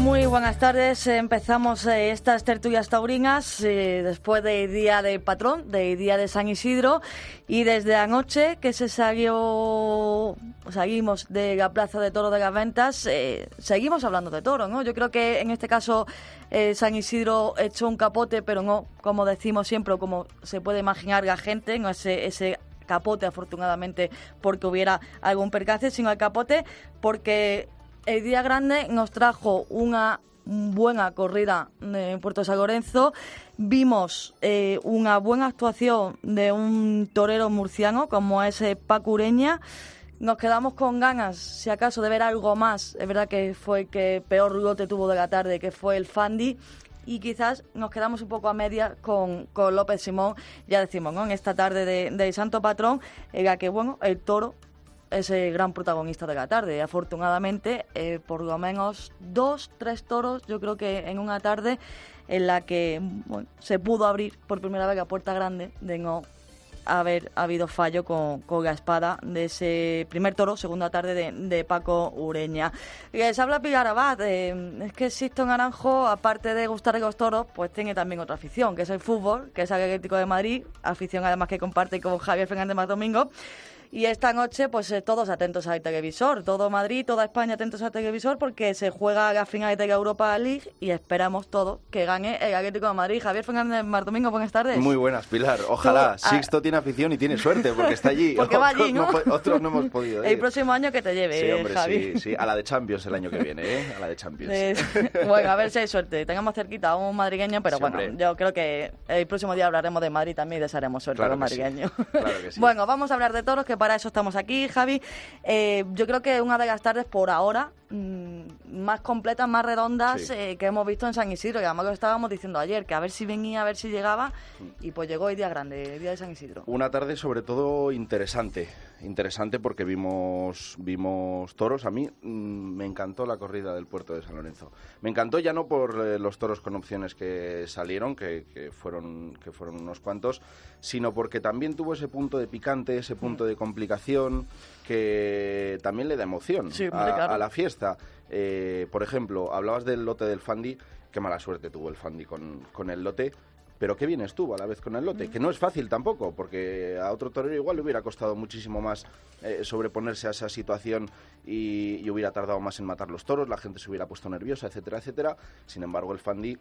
Muy buenas tardes. Empezamos eh, estas tertulias taurinas eh, después del Día del Patrón, del Día de San Isidro. Y desde anoche que se salió, seguimos de la Plaza de Toro de las Ventas, eh, seguimos hablando de toro, ¿no? Yo creo que en este caso San Isidro echó un capote, pero no, como decimos siempre, como se puede imaginar la gente, no ese, ese capote afortunadamente porque hubiera algún percance, sino el capote porque el día grande nos trajo una buena corrida en Puerto San Lorenzo. Vimos eh, una buena actuación de un torero murciano como es eh, Pacureña. Nos quedamos con ganas, si acaso, de ver algo más. Es verdad que fue el que peor lote tuvo de la tarde, que fue el Fandi. Y quizás nos quedamos un poco a media con, López Simón, ya decimos, ¿no? En esta tarde de, de Santo Patrón, que, bueno, el toro es el gran protagonista de la tarde. Afortunadamente, eh, por lo menos dos, tres toros, yo creo que en una tarde en la que se pudo abrir por primera vez la puerta grande de no haber habido fallo con, con la espada de ese primer toro, segunda tarde de, Paco Ureña. Les habla Pilar Abad, eh, es que Sisto Naranjo, aparte de gustar los toros, pues tiene también otra afición, que es el fútbol, que es el Atlético de Madrid, afición además que comparte con Javier Fernández más Domingo. Y esta noche, pues eh, todos atentos al televisor, todo Madrid, toda España atentos al televisor, porque se juega la final de la Europa League y esperamos todo que gane el Atlético de Madrid. Javier Fernández Mardomingo, buenas tardes. Muy buenas, Pilar. Ojalá. Sixto tiene afición y tiene suerte, porque está allí. porque va allí, ¿no? otros no hemos podido El próximo año que te lleve, sí, hombre. Sí, sí, a la de Champions el año que viene, ¿eh? A la de Champions. bueno, a ver si hay suerte. Tengamos cerquita a un madrileño, pero bueno, yo creo que el próximo día hablaremos de Madrid también y desearemos suerte a los madrileños. Claro que sí. bueno, vamos a hablar de toros, que para eso estamos aquí Javi. Eh, yo creo que una de las tardes por ahora mm, más completas, más redondas eh, que hemos visto en San Isidro. Y además lo estábamos diciendo ayer, que a ver si venía, a ver si llegaba. Y pues llegó el día grande, el día de San Isidro. Una tarde sobre todo interesante. Interesante porque vimos, vimos toros. A mí mm, me encantó la corrida del puerto de San Lorenzo. Me encantó ya no por eh, los toros con opciones que salieron, que, fueron, que fueron unos cuantos, sino porque también tuvo ese punto de picante, ese punto de complicación que también le da emoción a, la fiesta. Eh, por ejemplo, hablabas del lote del Fandi, qué mala suerte tuvo el Fandi con, con el lote, pero qué bien estuvo a la vez con el lote, que no es fácil tampoco, porque a otro torero igual le hubiera costado muchísimo más eh, sobreponerse a esa situación y, y, hubiera tardado más en matar los toros, la gente se hubiera puesto nerviosa, etcétera, etcétera. Sin embargo, el Fandi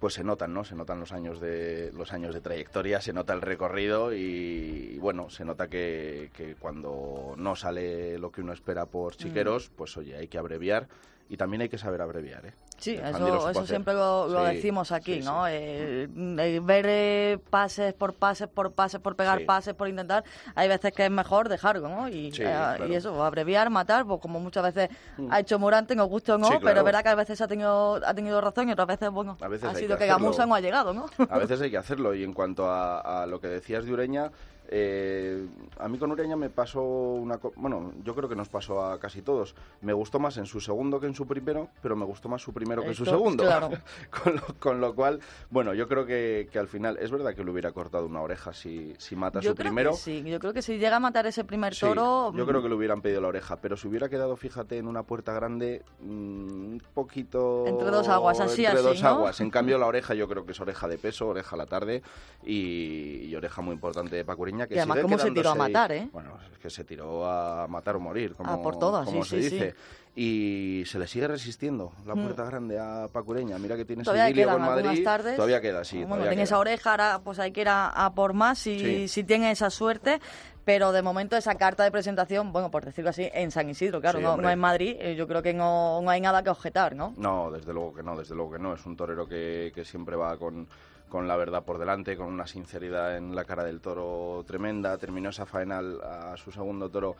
pues se notan, ¿no? Se notan los años de los años de trayectoria, se nota el recorrido y, bueno, se nota que, que, cuando no sale lo que uno espera por chiqueros, mm. pues oye, hay que abreviar y también hay que saber abreviar, ¿eh? Sí, eso, eso siempre lo, decimos aquí, ¿no? ver eh, pases por pases por pases, por pegar pases, por intentar, hay veces que es mejor dejarlo, ¿no? Y, eh, y eso, abreviar, matar, pues como muchas veces mm. ha hecho Morante, nos guste o no, pero es verdad que a veces ha tenido, ha tenido razón y otras veces, bueno, ha sido que, Gamusa no ha llegado, ¿no? A veces hay que hacerlo y en cuanto a, a lo que decías de Ureña, eh, a mí con Ureña me pasó una... Bueno, yo creo que nos pasó a casi todos. Me gustó más en su segundo que en su primero, pero me gustó más su primero que en su segundo. con, lo, cual, bueno, yo creo que, al final es verdad que le hubiera cortado una oreja si, si mata su primero. sí, yo creo que si llega a matar ese primer toro... yo creo mm. que le hubieran pedido la oreja, pero si hubiera quedado, fíjate, en una puerta grande, mm, un poquito... Entre dos aguas, así, Entre dos aguas. En cambio, la oreja yo creo que es oreja de peso, oreja a la tarde y, oreja muy importante de Pacuriña y además, ¿cómo se tiró a matar, eh? Bueno, es que se tiró a matar o morir, como, ah, por todas, como se dice. Y se le sigue resistiendo la mm. puerta grande a Pacureña. Mira que tiene todavía queda con Madrid. Tardes. Todavía queda, sí. Bueno, tiene esa oreja, ahora pues hay que ir a, por más si, si tiene esa suerte pero de momento esa carta de presentación, bueno, por decirlo así, en San Isidro, claro, no, no, en Madrid, eh, yo creo que no, no, hay nada que objetar, ¿no? No, desde luego que no, desde luego que no, es un torero que, que siempre va con, con la verdad por delante, con una sinceridad en la cara del toro tremenda. Terminó esa faena a su segundo toro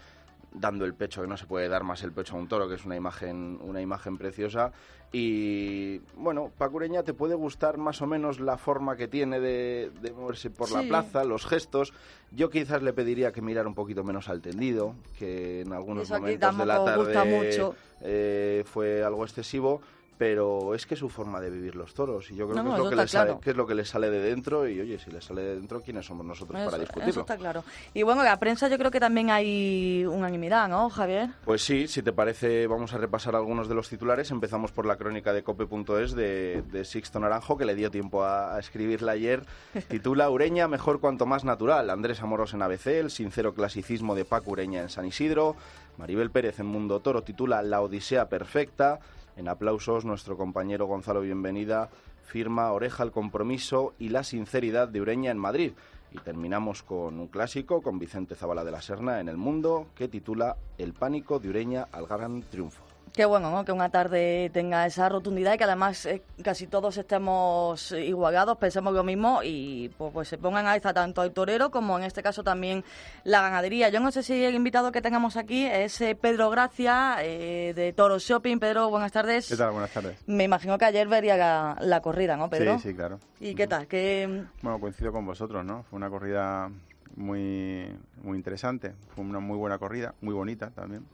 dando el pecho, que no se puede dar más el pecho a un toro, que es una imagen, una imagen preciosa. Y bueno, Pacureña te puede gustar más o menos la forma que tiene de, moverse por la plaza, los gestos. Yo quizás le pediría que mirara un poquito menos al tendido, que en algunos momentos de la tarde eh, fue algo excesivo pero es que es su forma de vivir los toros y yo creo que, es lo que, le sale, que es lo que le sale de dentro y oye, si le sale de dentro, ¿quiénes somos nosotros para discutirlo? Eso está claro. Y bueno, la prensa yo creo que también hay unanimidad, ¿no, Javier? Pues sí, si te parece, vamos a repasar algunos de los titulares. Empezamos por la crónica de cope.es de, de Sixto Naranjo, que le dio tiempo a, escribirla ayer. Titula Ureña, mejor cuanto más natural. Andrés Amoros en ABC, el sincero clasicismo de Paco Ureña en San Isidro. Maribel Pérez en Mundo Toro titula La Odisea Perfecta. En aplausos, nuestro compañero Gonzalo Bienvenida firma Oreja el compromiso y la sinceridad de Ureña en Madrid. Y terminamos con un clásico, con Vicente Zabala de la Serna en El Mundo, que titula El pánico de Ureña al gran triunfo. Qué bueno, ¿no? Que una tarde tenga esa rotundidad y que además eh, casi todos estemos igualados, pensemos lo mismo y pues, pues se pongan a esta tanto el torero como en este caso también la ganadería. Yo no sé si el invitado que tengamos aquí es eh, Pedro Gracia eh, de Toro Shopping. Pedro, buenas tardes. ¿Qué tal? Buenas tardes. Me imagino que ayer vería la, corrida, ¿no, Pedro? Sí, sí, claro. ¿Y qué tal? ¿Qué... Bueno, coincido con vosotros, ¿no? Fue una corrida muy, muy interesante, fue una muy buena corrida, muy bonita también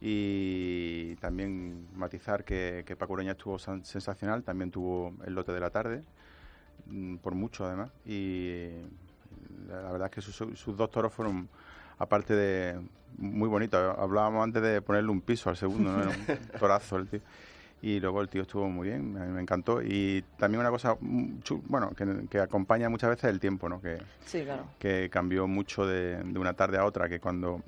y también matizar que, que Paco Ureña estuvo sensacional, también tuvo el lote de la tarde, mm, por mucho además, y la verdad es que sus, dos toros fueron, aparte de muy bonitos, hablábamos antes de ponerle un piso al segundo, ¿no? Era un torazo el tío. Y luego el tío estuvo muy bien, a mí me encantó. Y también una cosa, bueno, que, que acompaña muchas veces el tiempo, ¿no? Que, sí, claro. que cambió mucho de, de una tarde a otra, que cuando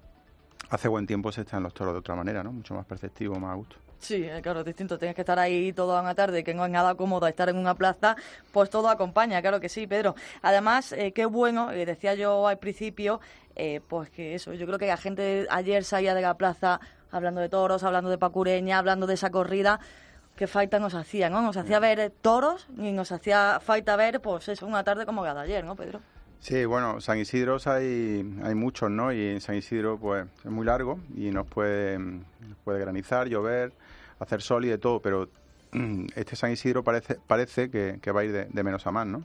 hace buen tiempo se están los toros de otra manera, ¿no? Mucho más perceptivo, más a gusto. Sí, eh, claro, es distinto. Tienes que estar ahí toda una tarde, que no es nada cómodo estar en una plaza, pues todo acompaña, claro que sí, Pedro. Además, eh, qué bueno, eh, decía yo al principio, pues que eso, yo creo que la gente ayer salía de la plaza hablando de toros, hablando de pacureña, hablando de esa corrida, que falta nos hacía, ¿no? Nos hacía ver toros y nos hacía falta ver, pues eso, una tarde como la de ayer, ¿no, Pedro? Sí, bueno, San Isidro hay, hay muchos, ¿no? Y en San Isidro pues es muy largo y nos puede, puede granizar, llover, hacer sol y de todo, pero este San Isidro parece, parece que, va a ir de, menos a más, ¿no?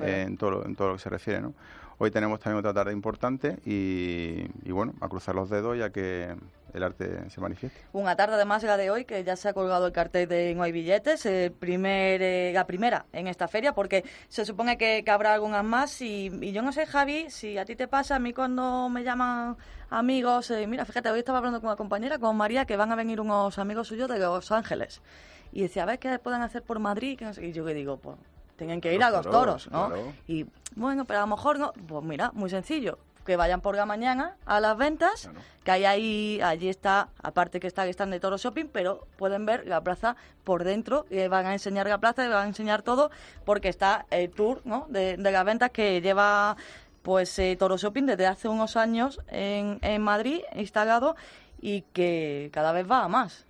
en, todo, en todo lo que se refiere, ¿no? Hoy tenemos también otra tarde importante y, bueno, a cruzar los dedos ya que el arte se manifieste. Una tarde además la de hoy que ya se ha colgado el cartel de No hay billetes, primer, eh, la primera en esta feria, porque se supone que, habrá algunas más y, yo no sé, Javi, si a ti te pasa, a mí cuando me llaman amigos, eh, mira, fíjate, hoy estaba hablando con una compañera, con María, que van a venir unos amigos suyos de Los Ángeles. Y decía, a ver qué pueden hacer por Madrid. Y yo que digo, pues tienen que ir a los toros, ¿no? Y bueno, pero a lo mejor no, pues mira, muy sencillo, que vayan por la mañana a las ventas, que hay ahí, allí está, aparte que está que están de Toro Shopping, pero pueden ver la plaza por dentro, y van a enseñar la plaza, y van a enseñar todo, porque está el tour, ¿no? De, de las ventas que lleva pues eh, Toro Shopping desde hace unos años en, en Madrid instalado y que cada vez va a más.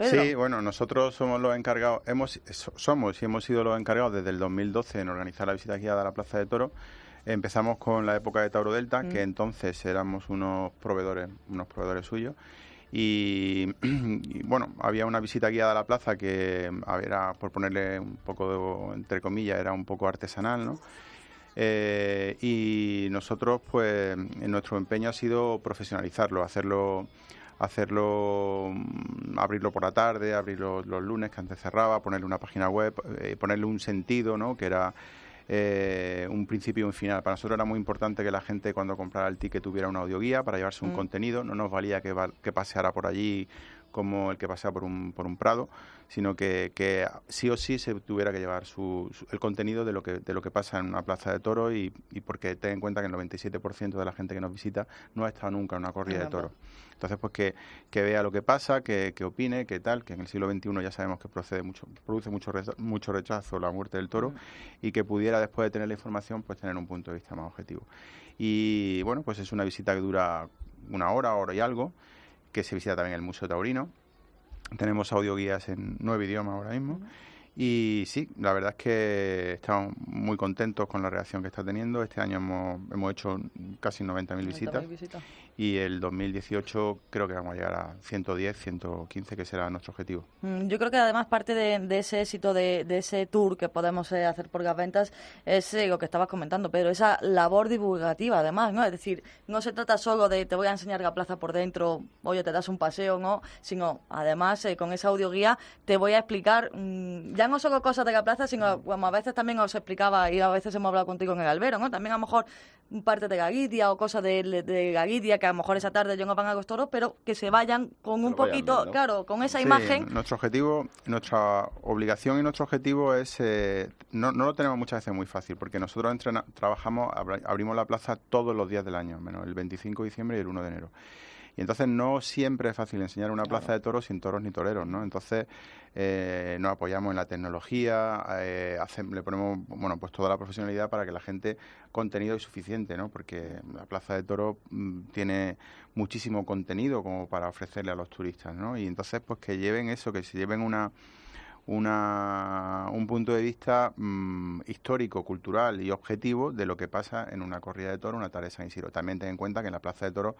Sí, bueno, nosotros somos los encargados, hemos, somos y hemos sido los encargados desde el 2012 en organizar la visita guiada a la Plaza de Toro. Empezamos con la época de Tauro Delta, que mm. entonces éramos unos proveedores, unos proveedores suyos. Y, bueno, había una visita guiada a la plaza que era, por ponerle un poco de, entre comillas, era un poco artesanal, ¿no? Eh, y nosotros, pues, en nuestro empeño ha sido profesionalizarlo, hacerlo hacerlo, mm, abrirlo por la tarde, abrirlo los lunes que antes cerraba, ponerle una página web, eh, ponerle un sentido, ¿no? Que era eh, un principio y un final. Para nosotros era muy importante que la gente cuando comprara el ticket tuviera una audioguía para llevarse un mm. contenido, no nos valía que, que paseara por allí como el que pasea por un, por un prado, sino que, que sí o sí se tuviera que llevar su, el contenido de lo que de lo que pasa en una plaza de toro y, y porque ten en cuenta que el 97% de la gente que nos visita no ha estado nunca en una corrida de toro. Entonces, pues que, que, vea lo que pasa, que, que, opine, que tal, que en el siglo XXI ya sabemos que procede mucho, produce mucho, mucho rechazo la muerte del toro y que pudiera después de tener la información, pues tener un punto de vista más objetivo. Y bueno, pues es una visita que dura una hora, hora y algo, que se visita también el Museo Taurino. Tenemos audioguías en nueve idiomas ahora mismo. Y sí, la verdad es que estamos muy contentos con la reacción que está teniendo. Este año hemos, hemos hecho casi 90.000 visitas. visitas. y el 2018 creo que vamos a llegar a 110, 115, que será nuestro objetivo. Mm, yo creo que además parte de, ese éxito de, ese tour que podemos eh, hacer por Gaventas es eh, lo que estabas comentando, Pedro, esa labor divulgativa además, ¿no? Es decir, no se trata solo de te voy a enseñar la plaza por dentro, oye, te das un paseo, ¿no? Sino además eh, con esa audioguía te voy a explicar mm, ya no solo cosas de la plaza, sino como a veces también os explicaba y a veces hemos hablado contigo en el albero, ¿no? También a lo mejor parte de Gaguidia o cosas de, de Gaguidia que a lo mejor esa tarde yo no van a los toros, pero que se vayan con un poquito, claro, con esa imagen. Nuestro objetivo, nuestra obligación y nuestro objetivo es, eh, no, no, lo tenemos muchas veces muy fácil, porque nosotros trabajamos, abrimos la plaza todos los días del año, menos el 25 de diciembre y el 1 de enero. Y entonces no siempre es fácil enseñar una plaza de toros sin toros ni toreros, ¿no? Entonces eh, nos apoyamos en la tecnología, eh, le ponemos, bueno, pues toda la profesionalidad para que la gente contenido es suficiente, ¿no? Porque la plaza de toros mm, tiene muchísimo contenido como para ofrecerle a los turistas, ¿no? Y entonces pues que lleven eso, que se lleven una una, un punto de vista mm, histórico, cultural y objetivo de lo que pasa en una corrida de toro, una tarde de San Isidro. También ten en cuenta que en la Plaza de Toro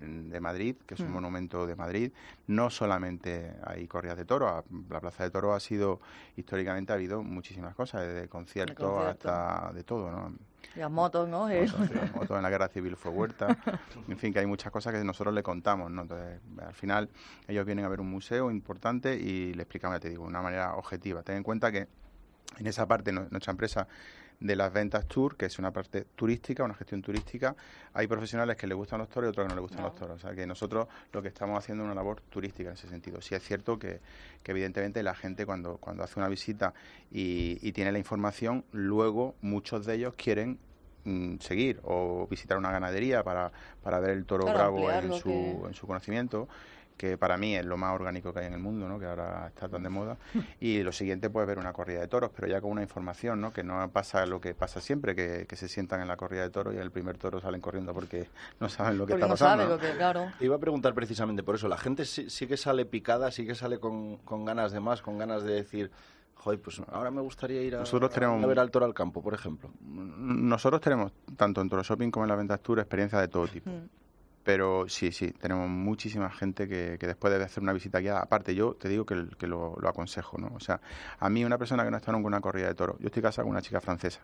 de Madrid, que es un mm. monumento de Madrid. No solamente hay corridas de toro, la Plaza de Toro ha sido, históricamente ha habido muchísimas cosas, desde conciertos hasta de todo, ¿no? Las motos, ¿no? Las motos, en la guerra civil fue huerta. en fin, que hay muchas cosas que nosotros le contamos, ¿no? Entonces, al final, ellos vienen a ver un museo importante y le explicamos, ya te digo, de una manera objetiva. Ten en cuenta que en esa parte nuestra empresa de las ventas tour, que es una parte turística, una gestión turística. Hay profesionales que les gustan los toros y otros que no les gustan los toros. O sea, que nosotros lo que estamos haciendo es una labor turística en ese sentido. Sí es cierto que, que evidentemente la gente cuando, cuando hace una visita y, y tiene la información, luego muchos de ellos quieren mm, seguir o visitar una ganadería para, para ver el toro bravo en su, en su conocimiento que para mí es lo más orgánico que hay en el mundo, ¿no? que ahora está tan de moda. Y lo siguiente, pues ver una corrida de toros, pero ya con una información, ¿no? que no pasa lo que pasa siempre, que, se sientan en la corrida de toros y en el primer toro salen corriendo porque no saben lo que está pasando. claro. Iba a preguntar precisamente por eso, la gente sí, que sale picada, sí que sale con, con ganas de más, con ganas de decir... Joder, pues ahora me gustaría ir a, nosotros tenemos, a ver al toro al campo, por ejemplo. Nosotros tenemos, tanto en Toro Shopping como en la Venta Tour, experiencia de todo tipo. Mm. Pero sí, sí, tenemos muchísima gente que, que, después de hacer una visita guiada, aparte yo te digo que, que lo, aconsejo, ¿no? O sea, a mí una persona que no está nunca en una corrida de toro, yo estoy casado con una chica francesa,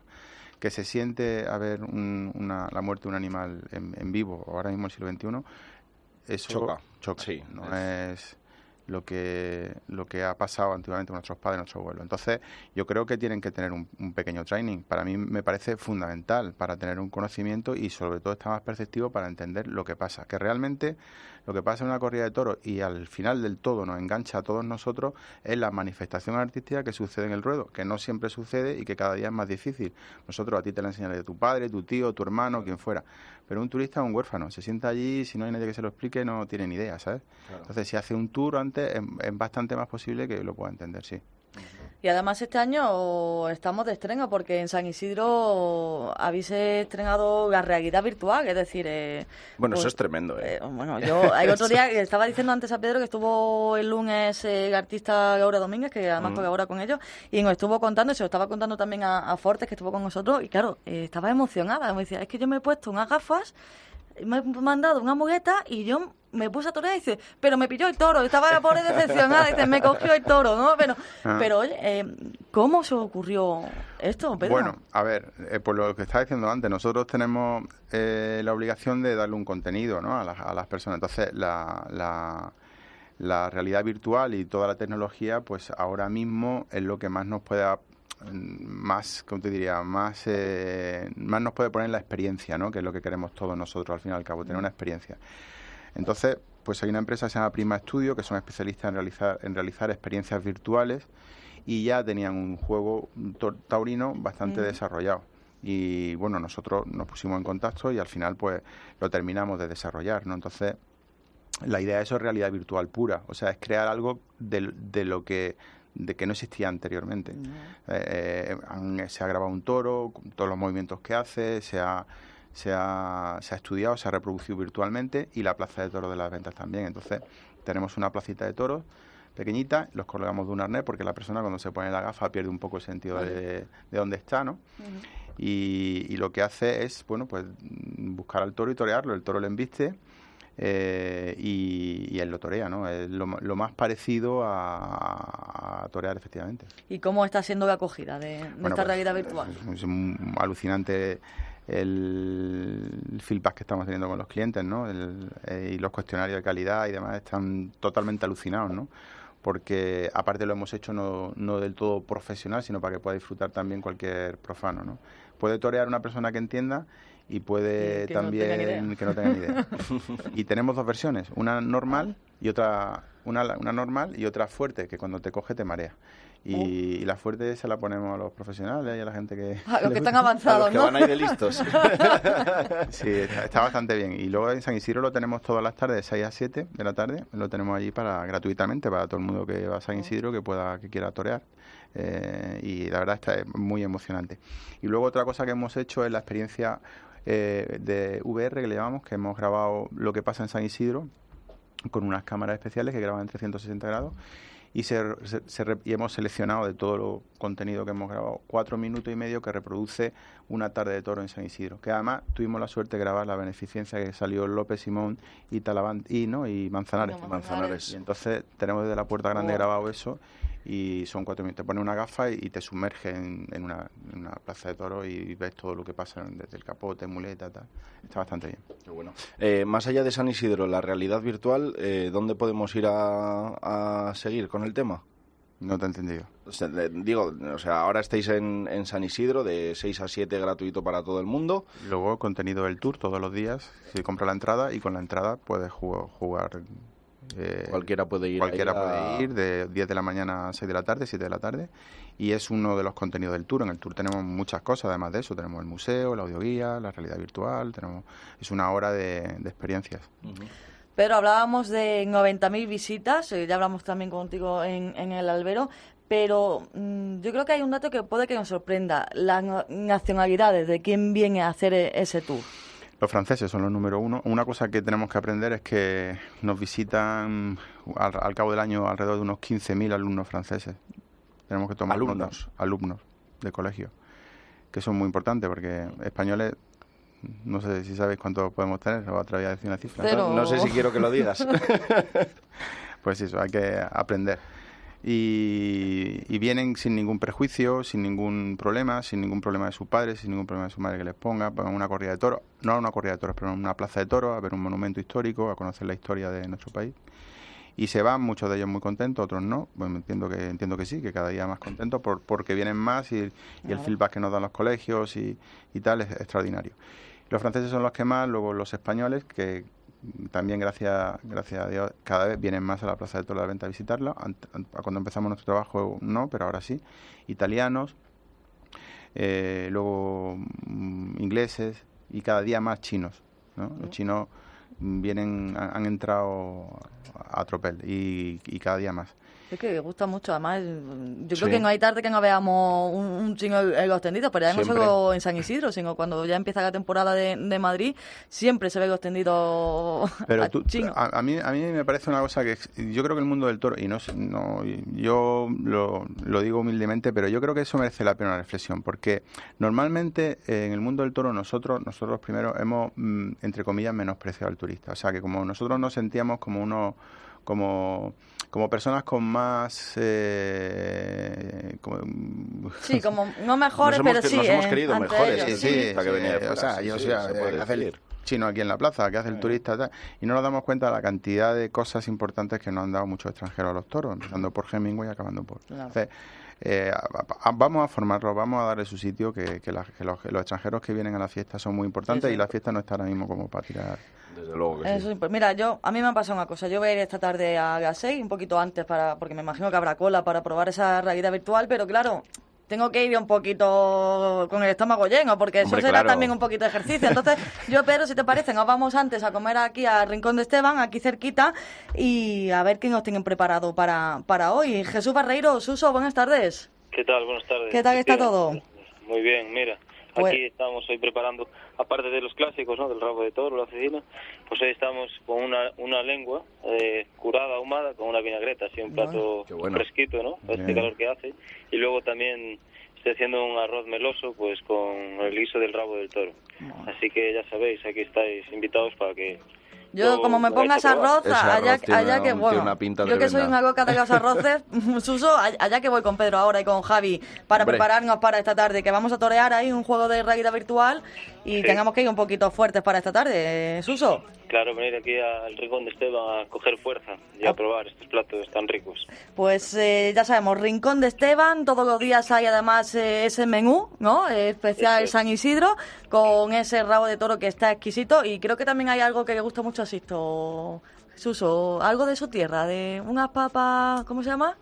que se siente a ver una, la muerte de un animal en, vivo, ahora mismo en el siglo XXI, eso choca, choca. Sí, no es lo que, lo que ha pasado antiguamente con nuestros padres, nuestros abuelos. Entonces, yo creo que tienen que tener un, pequeño training. Para mí me parece fundamental para tener un conocimiento y sobre todo estar más perceptivo para entender lo que pasa. Que realmente lo que pasa en una corrida de toros y al final del todo nos engancha a todos nosotros es la manifestación artística que sucede en el ruedo, que no siempre sucede y que cada día es más difícil. Nosotros a ti te la enseñaré de tu padre, tu tío, tu hermano, quien fuera. Pero un turista es un huérfano, se sienta allí, si no hay nadie que se lo explique, no tiene ni idea, ¿sabes? Entonces, si hace un tour antes, es, bastante más posible que lo pueda entender, sí. Y además este año estamos de estreno porque en San Isidro habéis estrenado la realidad virtual, es decir... Eh, bueno, eso pues, es tremendo, ¿eh? ¿eh? Bueno, yo hay otro día que estaba diciendo antes a Pedro que estuvo el lunes el artista Laura Domínguez, que además mm. ahora con ellos, y nos estuvo contando, y se lo estaba contando también a, a Fortes, que estuvo con nosotros, y claro, eh, estaba emocionada, me decía, es que yo me he puesto unas gafas me ha mandado una mugueta y yo me puse a torear y dice, pero me pilló el toro, estaba la pobre decepcionada, dice, me cogió el toro, ¿no? Pero, ah. pero oye, eh, ¿cómo se ocurrió esto, Pedro? Bueno, a ver, eh, por lo que estaba diciendo antes, nosotros tenemos eh, la obligación de darle un contenido ¿no? a, las, a las personas. Entonces, la, la, la realidad virtual y toda la tecnología, pues ahora mismo es lo que más nos puede más, ¿cómo te diría? Más, eh, más nos puede poner la experiencia, ¿no? Que es lo que queremos todos nosotros al fin y al cabo, tener una experiencia. Entonces, pues hay una empresa que se llama Prima Studio, que son especialistas en realizar, en realizar experiencias virtuales y ya tenían un juego taurino bastante desarrollado. Y bueno, nosotros nos pusimos en contacto y al final pues lo terminamos de desarrollar, ¿no? Entonces, la idea de eso es realidad virtual pura, o sea, es crear algo de, de lo que de que no existía anteriormente. Eh, eh, se ha grabado un toro, todos los movimientos que hace, se ha, se ha, se ha estudiado, se ha reproducido virtualmente y la plaza de toros de las ventas también. Entonces, tenemos una placita de toros pequeñita, los colgamos de un arnés porque la persona cuando se pone la gafa pierde un poco el sentido de, de dónde está, ¿no? y, y, lo que hace es, bueno, pues buscar al toro y torearlo. El toro le embiste eh, y, él lo torea, ¿no? Es lo, más parecido a, torear, efectivamente. ¿Y cómo está siendo la acogida de, esta pues, realidad virtual? Es, alucinante el feedback que estamos teniendo con los clientes, ¿no? Eh, y los cuestionarios de calidad y demás están totalmente alucinados, ¿no? Porque aparte lo hemos hecho no, no del todo profesional, sino para que pueda disfrutar también cualquier profano, ¿no? Puede torear una persona que entienda y puede también que no tenga ni idea. y tenemos dos versiones, una normal y otra una, una normal y otra fuerte, que cuando te coge te marea. Y, la fuerte se la ponemos a los profesionales y a la gente que... A los que están avanzados, que van ahí de listos. sí, está, bastante bien. Y luego en San Isidro lo tenemos todas las tardes, de 6 a 7 de la tarde. Lo tenemos allí para gratuitamente para todo el mundo que va a San Isidro, que pueda que quiera torear. Eh, y la verdad está muy emocionante. Y luego otra cosa que hemos hecho es la experiencia eh, de VR que le llamamos, que hemos grabado lo que pasa en San Isidro con unas cámaras especiales que graban en 360 grados y, se, y hemos seleccionado de todo lo contenido que hemos grabado cuatro minutos y medio que reproduce una tarde de toro en San Isidro. Que además tuvimos la suerte de grabar la beneficencia que salió López Simón y Talavant y, ¿no? y Manzanares. Manzanares. Y entonces tenemos desde la puerta grande grabado eso y son cuatro minutos. Te pones una gafa y, te sumerges en, una, plaza de toros y ves todo lo que pasa desde el capote, muleta, tal. Está bastante bien. Qué bueno. Eh, más allá de San Isidro, la realidad virtual, eh, ¿dónde podemos ir a, seguir con el tema? No te he entendido. digo, o sea, ahora estáis en, San Isidro de 6 a 7 gratuito para todo el mundo. Luego contenido del tour todos los días, si compra la entrada y con la entrada puedes jugar eh, cualquiera puede ir. Cualquiera puede ir de 10 de la mañana a 6 de la tarde, 7 de la tarde. Y es uno de los contenidos del tour. En el tour tenemos muchas cosas, además de eso. Tenemos el museo, la audioguía, la realidad virtual. tenemos Es una hora de, experiencias. Pero hablábamos de 90.000 visitas, eh, ya hablamos también contigo en, el albero, pero mm, yo creo que hay un dato que puede que nos sorprenda, las nacionalidades de quién viene a hacer e, ese tour. Los franceses son los número uno. Una cosa que tenemos que aprender es que nos visitan al, cabo del año alrededor de unos 15.000 alumnos franceses. Tenemos que tomar alumnos, alumnos de colegio, que son muy importantes porque españoles no sé si sabéis cuánto podemos tener, o atrevería a decir una cifra. no, sé si quiero que lo digas. pues eso, hay que aprender y, vienen sin ningún prejuicio, sin ningún problema, sin ningún problema de sus padres, sin ningún problema de su madre que les ponga, a una corrida de toros, no a una corrida de toros, pero a una plaza de toros, a ver un monumento histórico, a conocer la historia de nuestro país. Y se van, muchos de ellos muy contentos, otros no. Bueno, entiendo que entiendo que sí, que cada día más contentos por, porque vienen más y, el feedback que nos dan los colegios y, y tal es extraordinario. Los franceses son los que más, luego los españoles, que, también gracias, gracias a Dios cada vez vienen más a la Plaza de Toros de la Venta a visitarla. Cuando empezamos nuestro trabajo no, pero ahora sí. Italianos, eh, luego mm, ingleses y cada día más chinos. Los chinos vienen, han, entrado a tropel y, y cada día más. Es que gusta mucho, además, yo creo que no hay tarde que no veamos un, un chino extendido, pero ya no solo en San Isidro, sino cuando ya empieza la temporada de, Madrid, siempre se ve extendido pero a. A, mí, a mí me parece una cosa que yo creo que el mundo del toro, y no, no yo lo, lo digo humildemente, pero yo creo que eso merece la pena una reflexión, porque normalmente en el mundo del toro nosotros, nosotros primero hemos, mm, entre comillas, menospreciado al turista. O sea, que como nosotros nos sentíamos como unos como, como personas con más... Eh, sí, como no mejores, pero sí. Nos hemos querido mejores. Sí, sí, o sea, yo, sí, hace el chino aquí en la plaza, que hace el turista, y no nos damos cuenta de la cantidad de cosas importantes que nos han dado muchos extranjeros a los toros, empezando por Hemingway y acabando por... Eh, vamos a formarlos, vamos a darle su sitio, que, que, los, los, extranjeros que vienen a la fiesta son muy importantes y la fiesta no está ahora mismo como para tirar desde luego que sí. Mira, yo, a mí me ha pasado una cosa. Yo voy a ir esta tarde a las 6, un poquito antes, para porque me imagino que habrá cola para probar esa realidad virtual, pero claro, tengo que ir un poquito con el estómago lleno, porque eso será también un poquito de ejercicio. Entonces, yo, Pedro, si te parece, nos vamos antes a comer aquí al Rincón de Esteban, aquí cerquita, y a ver qué nos tienen preparado para, para hoy. Jesús Barreiro, Suso, buenas tardes. ¿Qué tal? Buenas tardes. ¿Qué tal está todo? Muy bien, mira. Pues Aquí estamos hoy preparando, aparte de los clásicos, ¿no? Del rabo de toro, la cecina, pues hoy estamos con una, una lengua eh, curada, ahumada, con una vinagreta, así un plato fresquito, ¿no? Este calor que hace. Y luego también estoy haciendo un arroz meloso, pues con el guiso del rabo del toro. Así que ya sabéis, aquí estáis invitados para que Yo, como me pongas arroz, allá, allá que, bueno, yo que soy una loca de los arroces, Suso, allá que voy con Pedro ahora y con Javi para prepararnos para esta tarde, que vamos a torear ahí un juego de realidad virtual y tengamos que ir un poquito fuertes para esta tarde, Suso. Claro, venir aquí al Rincón de Esteban a coger fuerza y a ah. probar estos platos tan ricos. Pues eh, ya sabemos, Rincón de Esteban, todos los días hay además eh, ese menú, ¿no? Eh, especial San Isidro, con ese rabo de toro que está exquisito y creo que también hay algo que le gusta mucho a Sisto, Suso, algo de su tierra, de unas papas, ¿cómo se llama?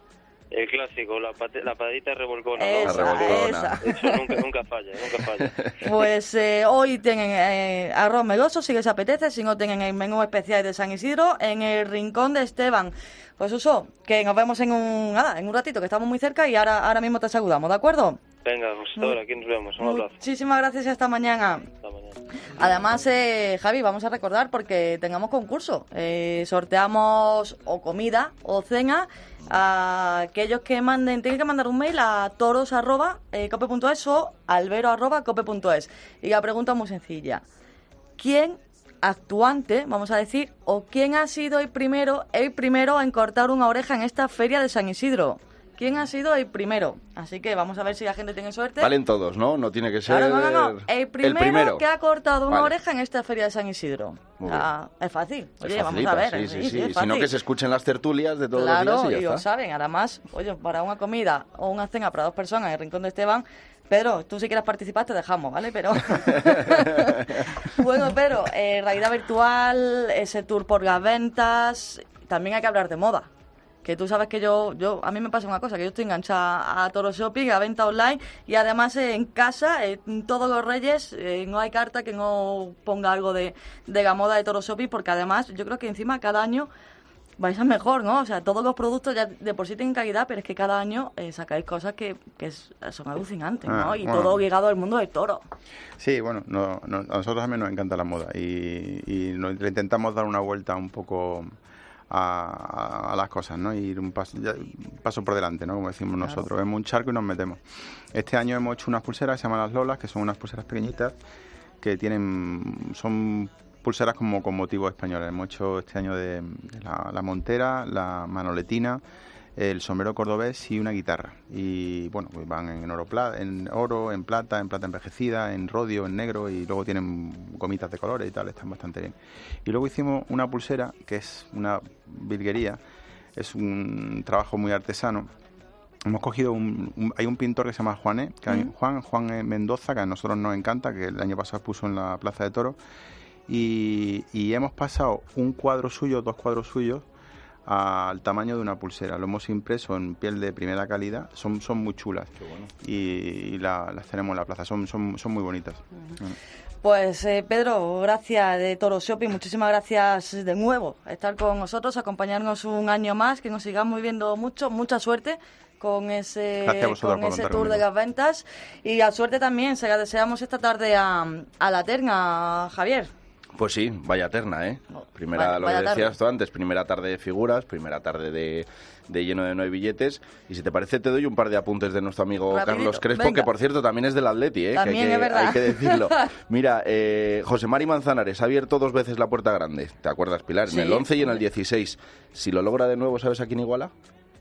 El clásico, la, la padita revolcona. Esa, Eso nunca, nunca, falla, nunca falla. Pues eh, hoy tienen eh, arroz meloso, si les apetece, si no tienen el menú especial de San Isidro, en el rincón de Esteban. Pues eso, que nos vemos en un, nada, en un ratito, que estamos muy cerca y ahora, ahora mismo te saludamos, ¿de acuerdo? Venga, pues aquí nos vemos. Un abrazo. Muchísimas gracias y hasta mañana. Hasta mañana. Además, eh, Javi, vamos a recordar porque tengamos concurso. Eh, sorteamos o comida o cena a aquellos que manden, tienen que mandar un mail a toros.cope.es o albero.cope.es. Y la pregunta es muy sencilla. ¿Quién actuante, vamos a decir, o quién ha sido el primero, el primero en cortar una oreja en esta feria de San Isidro? Quién ha sido el primero. Así que vamos a ver si la gente tiene suerte. Valen todos, ¿no? No tiene que ser. no, no, no. El primero, que ha cortado una oreja en esta feria de San Isidro. Ah, es fácil. Oye, vamos a ver. Sí, sí, sí. Sino que se escuchen las tertulias de todos los días. Y, ya y lo saben. Además, oye, para una comida o una cena para dos personas en el Rincón de Esteban, Pedro, tú si quieres participar te dejamos, ¿vale? Pero bueno, pero eh, realidad virtual, ese tour por las ventas, también hay que hablar de moda que tú sabes que yo, yo a mí me pasa una cosa, que yo estoy enganchada a Toro Shopping, a venta online y además en casa, en todos los reyes, eh, no hay carta que no ponga algo de, de la moda de Toro Shopping porque además yo creo que encima cada año vais a mejor, ¿no? O sea, todos los productos ya de por sí tienen calidad, pero es que cada año eh, sacáis cosas que, que son alucinantes, ¿no? Ah, y todo ligado al mundo del toro. Sí, bueno, no, a nosotros también nos encanta la moda y, y le intentamos dar una vuelta un poco a, las cosas, ¿no? Ir un paso, paso por delante, ¿no? Como decimos nosotros. Vemos un charco y nos metemos. Este año hemos hecho unas pulseras que se llaman las Lolas, que son unas pulseras pequeñitas que tienen, son pulseras como con motivos españoles. Hemos hecho este año de, la, montera, la manoletina, el sombrero cordobés y una guitarra. Y bueno, pues van en oro, en oro, en plata, en plata envejecida, en rodio, en negro y luego tienen gomitas de colores y tal, están bastante bien. Y luego hicimos una pulsera que es una virguería, es un trabajo muy artesano. Hemos cogido un, hay un pintor que se llama Juané, que Juan Juan Mendoza, que a nosotros nos encanta, que el año pasado puso en la Plaza de Toro y, y hemos pasado un cuadro suyo, dos cuadros suyos al tamaño de una pulsera. Lo hemos impreso en piel de primera calidad, son, son muy chulas y, las tenemos en la plaza, son, son, son muy bonitas. Pues eh, Pedro, gracias de Toro Shopping, muchísimas gracias de nuevo estar con nosotros, acompañarnos un año más, que nos sigamos viendo mucho, mucha suerte con ese, con ese tour de las ventas y a suerte también, se la deseamos esta tarde a, a la terna, Javier. Pues sí, vaya terna, ¿eh? Primera, lo que decías tú antes, primera tarde de figuras, primera tarde de, de lleno de no hay billetes. Y si te parece, te doy un par de apuntes de nuestro amigo Carlos Crespo, que por cierto también es del Atleti, ¿eh? También que hay, que, hay que decirlo. Mira, eh, José Mari Manzanares ha abierto dos veces la puerta grande. ¿Te acuerdas, Pilar? en el 11 y en el 16. Si lo logra de nuevo, ¿sabes a quién iguala?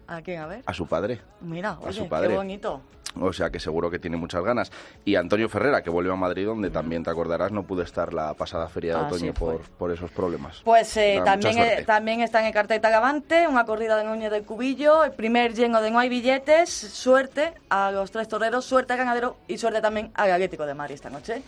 ¿A quién? A ver. A su padre. Mira, a su padre. qué bonito. O sea que seguro que tiene muchas ganas. Y Antonio Ferrera, que vuelve a Madrid, donde también te acordarás, no pudo estar la pasada feria de otoño por, por, esos problemas. Pues eh, también, eh, también está en el cartel Tagavante, una corrida de Núñez del Cubillo, el primer lleno de No hay billetes. Suerte a los tres toreros, suerte a Ganadero y suerte también al Atlético de Madrid esta noche.